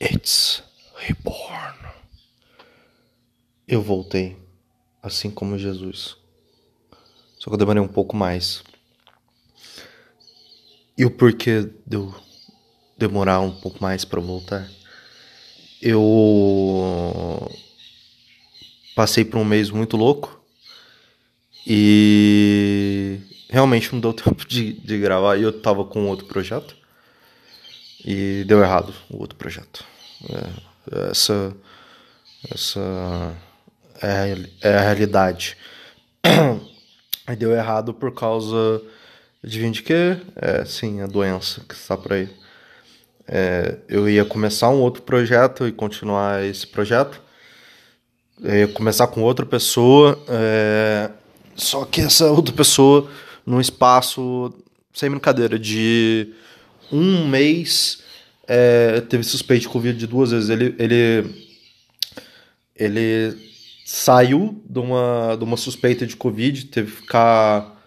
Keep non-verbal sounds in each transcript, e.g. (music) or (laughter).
It's reborn. Eu voltei, assim como Jesus. Só que eu demorei um pouco mais. E o porquê de eu demorar um pouco mais para voltar? Eu passei por um mês muito louco e realmente não deu (laughs) tempo de, de gravar. E eu tava com outro projeto e deu errado o outro projeto. É, essa essa é, é a realidade. E deu errado por causa de de quê? É, sim, a doença que está por aí. É, eu ia começar um outro projeto e continuar esse projeto. Eu ia começar com outra pessoa, é, só que essa outra pessoa, num espaço, sem brincadeira, de um mês é, teve suspeito de Covid duas vezes. Ele, ele, ele saiu de uma, de uma suspeita de Covid, teve que ficar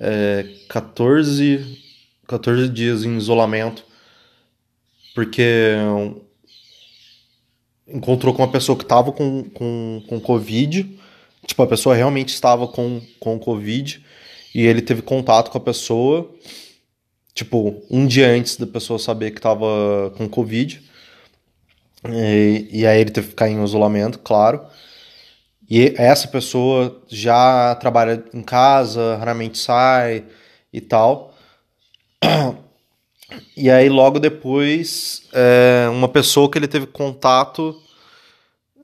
é, 14, 14 dias em isolamento, porque encontrou com uma pessoa que estava com, com, com Covid, tipo, a pessoa realmente estava com, com Covid, e ele teve contato com a pessoa tipo, um dia antes da pessoa saber que tava com Covid. E, e aí ele teve que ficar em isolamento, claro. E essa pessoa já trabalha em casa, raramente sai e tal. E aí logo depois, é, uma pessoa que ele teve contato,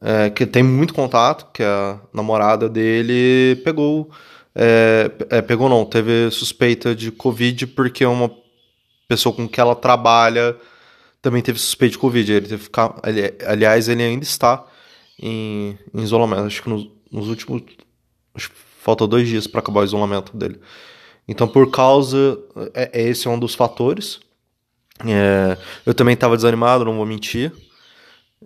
é, que tem muito contato, que é a namorada dele, pegou. É, é pegou não, teve suspeita de Covid porque uma pessoa com que ela trabalha também teve suspeito de Covid. Ele teve que ficar. aliás, ele ainda está em, em isolamento. Acho que nos, nos últimos. Acho que falta dois dias para acabar o isolamento dele. Então, por causa. É, é esse é um dos fatores. É, eu também estava desanimado, não vou mentir.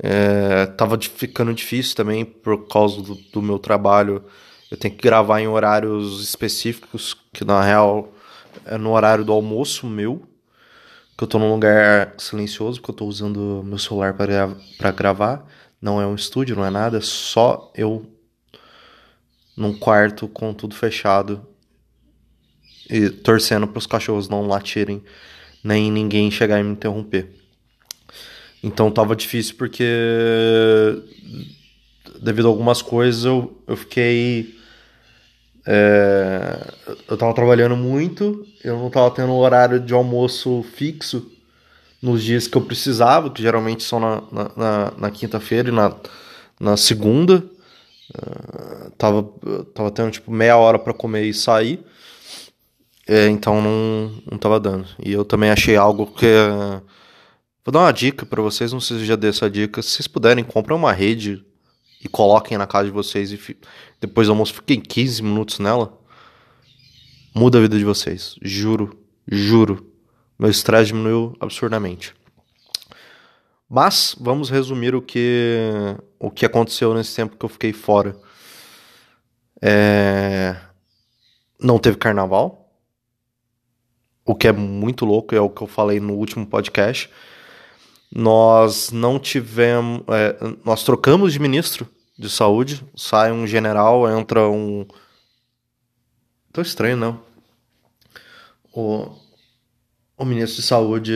É, tava ficando difícil também por causa do, do, meu trabalho. Eu tenho que gravar em horários específicos, que na real é no horário do almoço meu que eu tô num lugar silencioso, porque eu tô usando meu celular para gravar. Não é um estúdio, não é nada, só eu num quarto com tudo fechado e torcendo para os cachorros não latirem, nem ninguém chegar e me interromper. Então tava difícil porque devido a algumas coisas eu, eu fiquei é, eu tava trabalhando muito, eu não tava tendo horário de almoço fixo nos dias que eu precisava, que geralmente são na, na, na, na quinta-feira e na, na segunda. Uh, tava, tava tendo tipo meia hora para comer e sair. É, então não, não tava dando. E eu também achei algo que. Uh, vou dar uma dica para vocês, não sei se já dei essa dica. Se vocês puderem, comprem uma rede e coloquem na casa de vocês e depois do almoço fiquem 15 minutos nela, muda a vida de vocês. Juro, juro. Meu estresse diminuiu absurdamente. Mas vamos resumir o que o que aconteceu nesse tempo que eu fiquei fora. É... Não teve carnaval, o que é muito louco, é o que eu falei no último podcast. Nós não tivemos. É, nós trocamos de ministro de saúde. Sai um general, entra um. Tô estranho, não. O, o ministro de saúde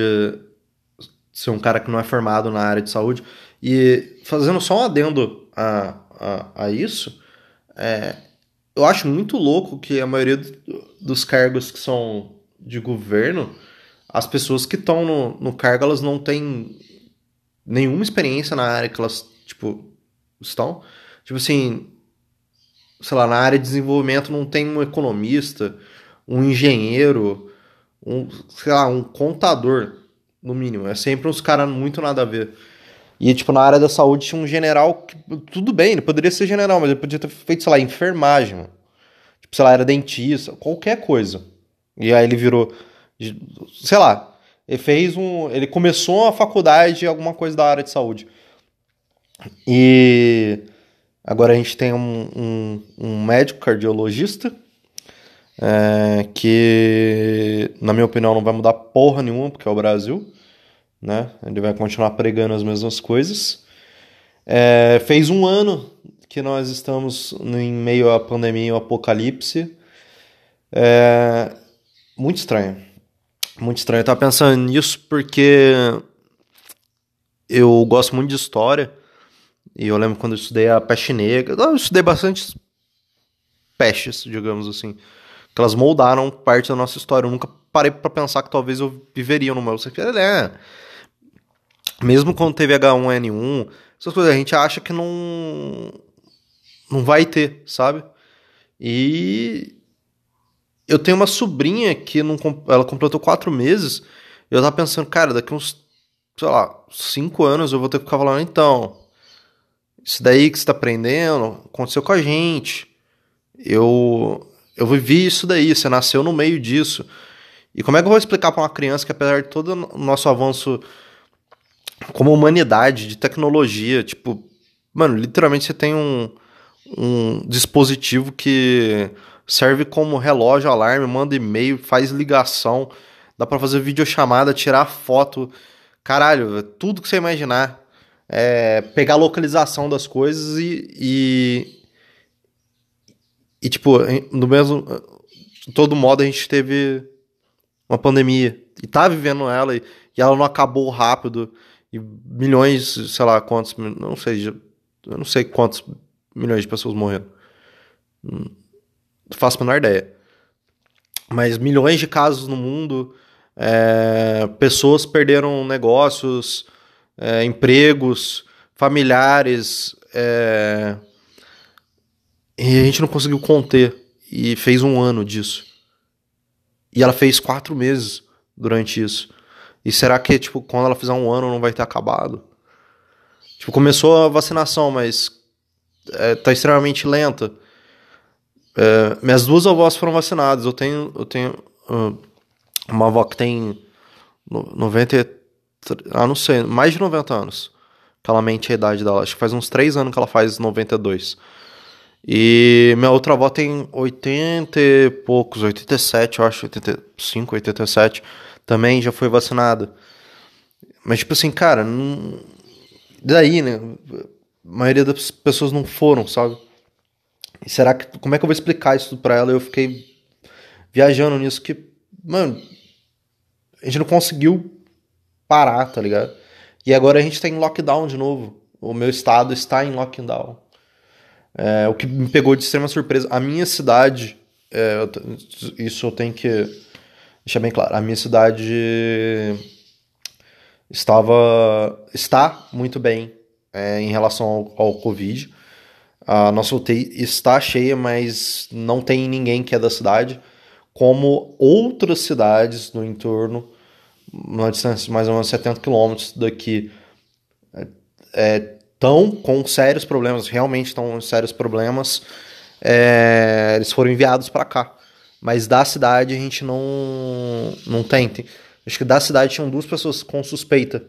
ser um cara que não é formado na área de saúde. E fazendo só um adendo a, a, a isso, é, eu acho muito louco que a maioria dos cargos que são de governo, as pessoas que estão no, no cargo, elas não têm nenhuma experiência na área que elas, tipo, estão. Tipo assim, sei lá, na área de desenvolvimento não tem um economista, um engenheiro, um, sei lá, um contador, no mínimo. É sempre uns caras muito nada a ver. E, tipo, na área da saúde tinha um general que, tudo bem, ele poderia ser general, mas ele podia ter feito, sei lá, enfermagem. Tipo, sei lá, era dentista, qualquer coisa. E aí ele virou, sei lá, ele fez um. Ele começou a faculdade, alguma coisa da área de saúde. E agora a gente tem um, um, um médico cardiologista. É, que, na minha opinião, não vai mudar porra nenhuma, porque é o Brasil. né? Ele vai continuar pregando as mesmas coisas. É, fez um ano que nós estamos em meio à pandemia e ao apocalipse. É, muito estranho. Muito estranho. Eu tava pensando nisso porque eu gosto muito de história. E eu lembro quando eu estudei a peste negra. Eu estudei bastante pestes, digamos assim. Que elas moldaram parte da nossa história. Eu nunca parei para pensar que talvez eu viveria no meu. É. Mesmo quando teve H1N1, essas coisas, a gente acha que não. Não vai ter, sabe? E. Eu tenho uma sobrinha que não, ela completou quatro meses. Eu tava pensando, cara, daqui uns, sei lá, cinco anos eu vou ter que ficar falando, então. Isso daí que você tá aprendendo aconteceu com a gente. Eu. Eu vivi isso daí, você nasceu no meio disso. E como é que eu vou explicar para uma criança que, apesar de todo o nosso avanço como humanidade, de tecnologia, tipo, mano, literalmente você tem um, um dispositivo que serve como relógio, alarme, manda e-mail, faz ligação, dá para fazer videochamada, tirar foto, caralho, é tudo que você imaginar. É, pegar a localização das coisas e, e, e tipo, no mesmo de todo modo a gente teve uma pandemia e tá vivendo ela e, e ela não acabou rápido e milhões, sei lá quantos, não sei, eu não sei quantos milhões de pessoas morreram. Faço a menor ideia. Mas milhões de casos no mundo, é, pessoas perderam negócios, é, empregos, familiares, é, e a gente não conseguiu conter. E fez um ano disso. E ela fez quatro meses durante isso. E será que, tipo, quando ela fizer um ano não vai ter acabado? Tipo, começou a vacinação, mas é, tá extremamente lenta. É, minhas duas avós foram vacinadas. Eu tenho, eu tenho uh, uma avó que tem 90, ah, não sei, mais de 90 anos. Que ela mente a idade dela. Acho que faz uns 3 anos que ela faz 92. E minha outra avó tem 80 e poucos, 87, eu acho, 85, 87 também já foi vacinado. Mas, tipo assim, cara, não... daí, né? A maioria das pessoas não foram, sabe? E será que. Como é que eu vou explicar isso pra ela? Eu fiquei viajando nisso que, mano, a gente não conseguiu parar, tá ligado? E agora a gente tá em lockdown de novo. O meu estado está em lockdown. É, o que me pegou de extrema surpresa. A minha cidade, é, isso eu tenho que deixar bem claro, a minha cidade estava está muito bem é, em relação ao, ao, Covid. A nossa UTI está cheia, mas não tem ninguém que é da cidade, como outras cidades no entorno, numa distância de mais ou menos 70 quilômetros daqui, estão é, com sérios problemas, realmente estão com sérios problemas. É, eles foram enviados para cá. Mas da cidade a gente não, não tem. Acho que da cidade tinham duas pessoas com suspeita.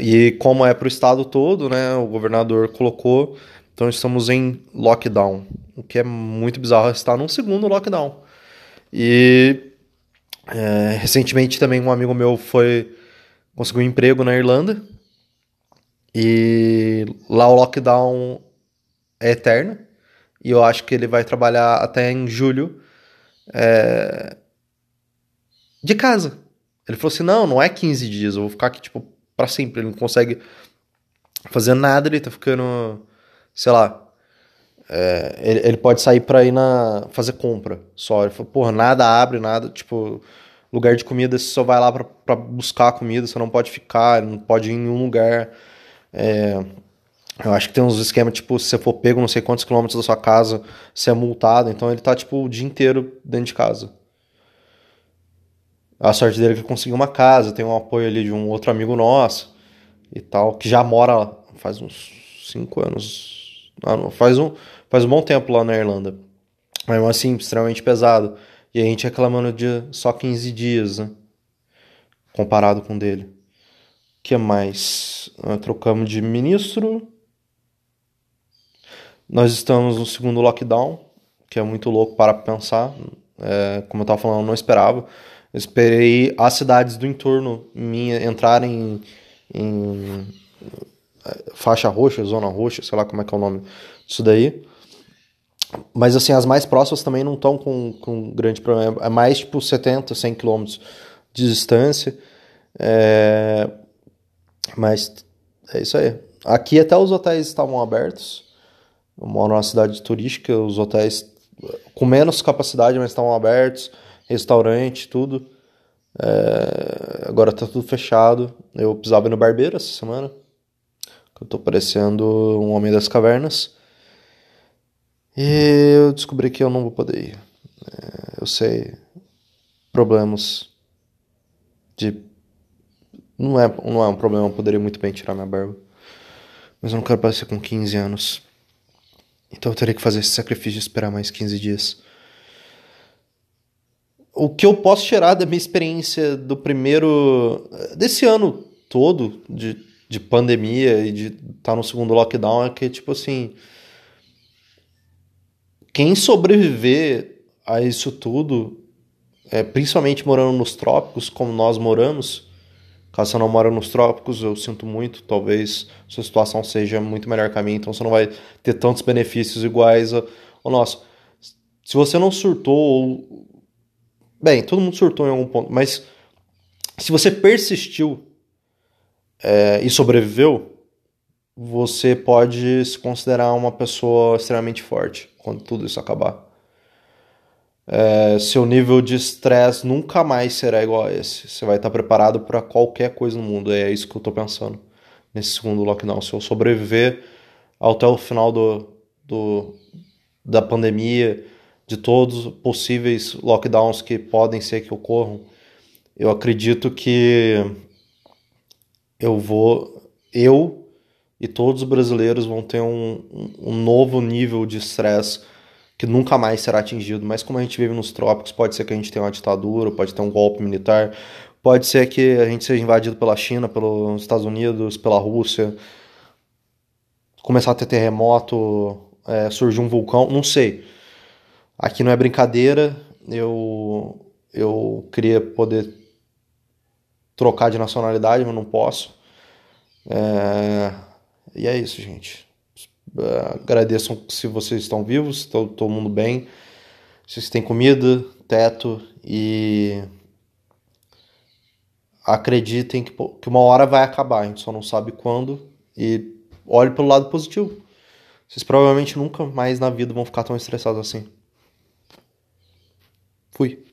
E como é para o estado todo, né? O governador colocou. Então estamos em lockdown. O que é muito bizarro estar num segundo lockdown. E é, recentemente também um amigo meu foi conseguiu um emprego na Irlanda. E lá o lockdown é eterno e eu acho que ele vai trabalhar até em julho é, de casa. Ele falou assim: não, não é 15 dias, eu vou ficar aqui, tipo, pra sempre. Ele não consegue fazer nada, ele tá ficando, sei lá. É, ele, ele, pode sair pra ir na. fazer compra só. Ele falou, porra, nada abre, nada, tipo, lugar de comida, você só vai lá pra, pra buscar comida, você não pode ficar, não pode ir em nenhum lugar. É, eu acho que tem uns esquemas, tipo, se você for pego não sei quantos quilômetros da sua casa, você é multado. Então ele tá, tipo, o dia inteiro dentro de casa. A sorte dele é que conseguiu uma casa, tem um apoio ali de um outro amigo nosso e tal, que já mora faz uns 5 anos. Não, faz, um, faz um bom tempo lá na Irlanda. Mas assim, extremamente pesado. E a gente reclamando de só 15 dias, né? Comparado com dele. O que mais? Trocamos de ministro. Nós estamos no segundo lockdown, que é muito louco para pensar. É, como eu estava falando, eu não esperava. Esperei as cidades do entorno minha entrarem em, em faixa roxa, zona roxa, sei lá como é que é o nome disso daí. Mas assim, as mais próximas também não estão com, com grande problema. É mais tipo 70, 100 quilômetros de distância. É... Mas é isso aí. Aqui até os hotéis estavam abertos. Eu moro numa cidade turística, os hotéis com menos capacidade, mas estavam abertos. Restaurante, tudo. É... Agora tá tudo fechado. Eu precisava ir no barbeiro essa semana. Eu tô parecendo um homem das cavernas. E eu descobri que eu não vou poder ir. É, eu sei problemas de. Não é, não é um problema, eu poderia muito bem tirar minha barba. Mas eu não quero parecer com 15 anos. Então eu teria que fazer esse sacrifício de esperar mais 15 dias. O que eu posso tirar da minha experiência do primeiro. desse ano todo, de, de pandemia e de estar tá no segundo lockdown, é que, tipo assim quem sobreviver a isso tudo, é, principalmente morando nos trópicos, como nós moramos, caso você não mora nos trópicos, eu sinto muito, talvez sua situação seja muito melhor que a minha, então você não vai ter tantos benefícios iguais ao, nosso. Se você não surtou, ou... bem, todo mundo surtou em algum ponto, mas se você persistiu é, e sobreviveu, você pode se considerar uma pessoa extremamente forte quando tudo isso acabar. É, seu nível de estresse nunca mais será igual a esse. Você vai estar preparado para qualquer coisa no mundo. É isso que eu estou pensando nesse segundo lockdown. Se eu sobreviver até o final do, do, da pandemia, de todos os possíveis lockdowns que podem ser que ocorram, eu acredito que eu vou, eu e todos os brasileiros vão ter um, um novo nível de estresse que nunca mais será atingido. Mas como a gente vive nos trópicos, pode ser que a gente tenha uma ditadura, pode ter um golpe militar, pode ser que a gente seja invadido pela China, pelos Estados Unidos, pela Rússia, começar a ter terremoto, é, surgir um vulcão, não sei. Aqui não é brincadeira, eu, eu queria poder trocar de nacionalidade, mas não posso. É, e é isso, gente. Uh, agradeço se vocês estão vivos, está todo mundo bem. Vocês têm comida, teto e acreditem que, que uma hora vai acabar, a gente só não sabe quando. E olhe pelo lado positivo. Vocês provavelmente nunca mais na vida vão ficar tão estressados assim. Fui.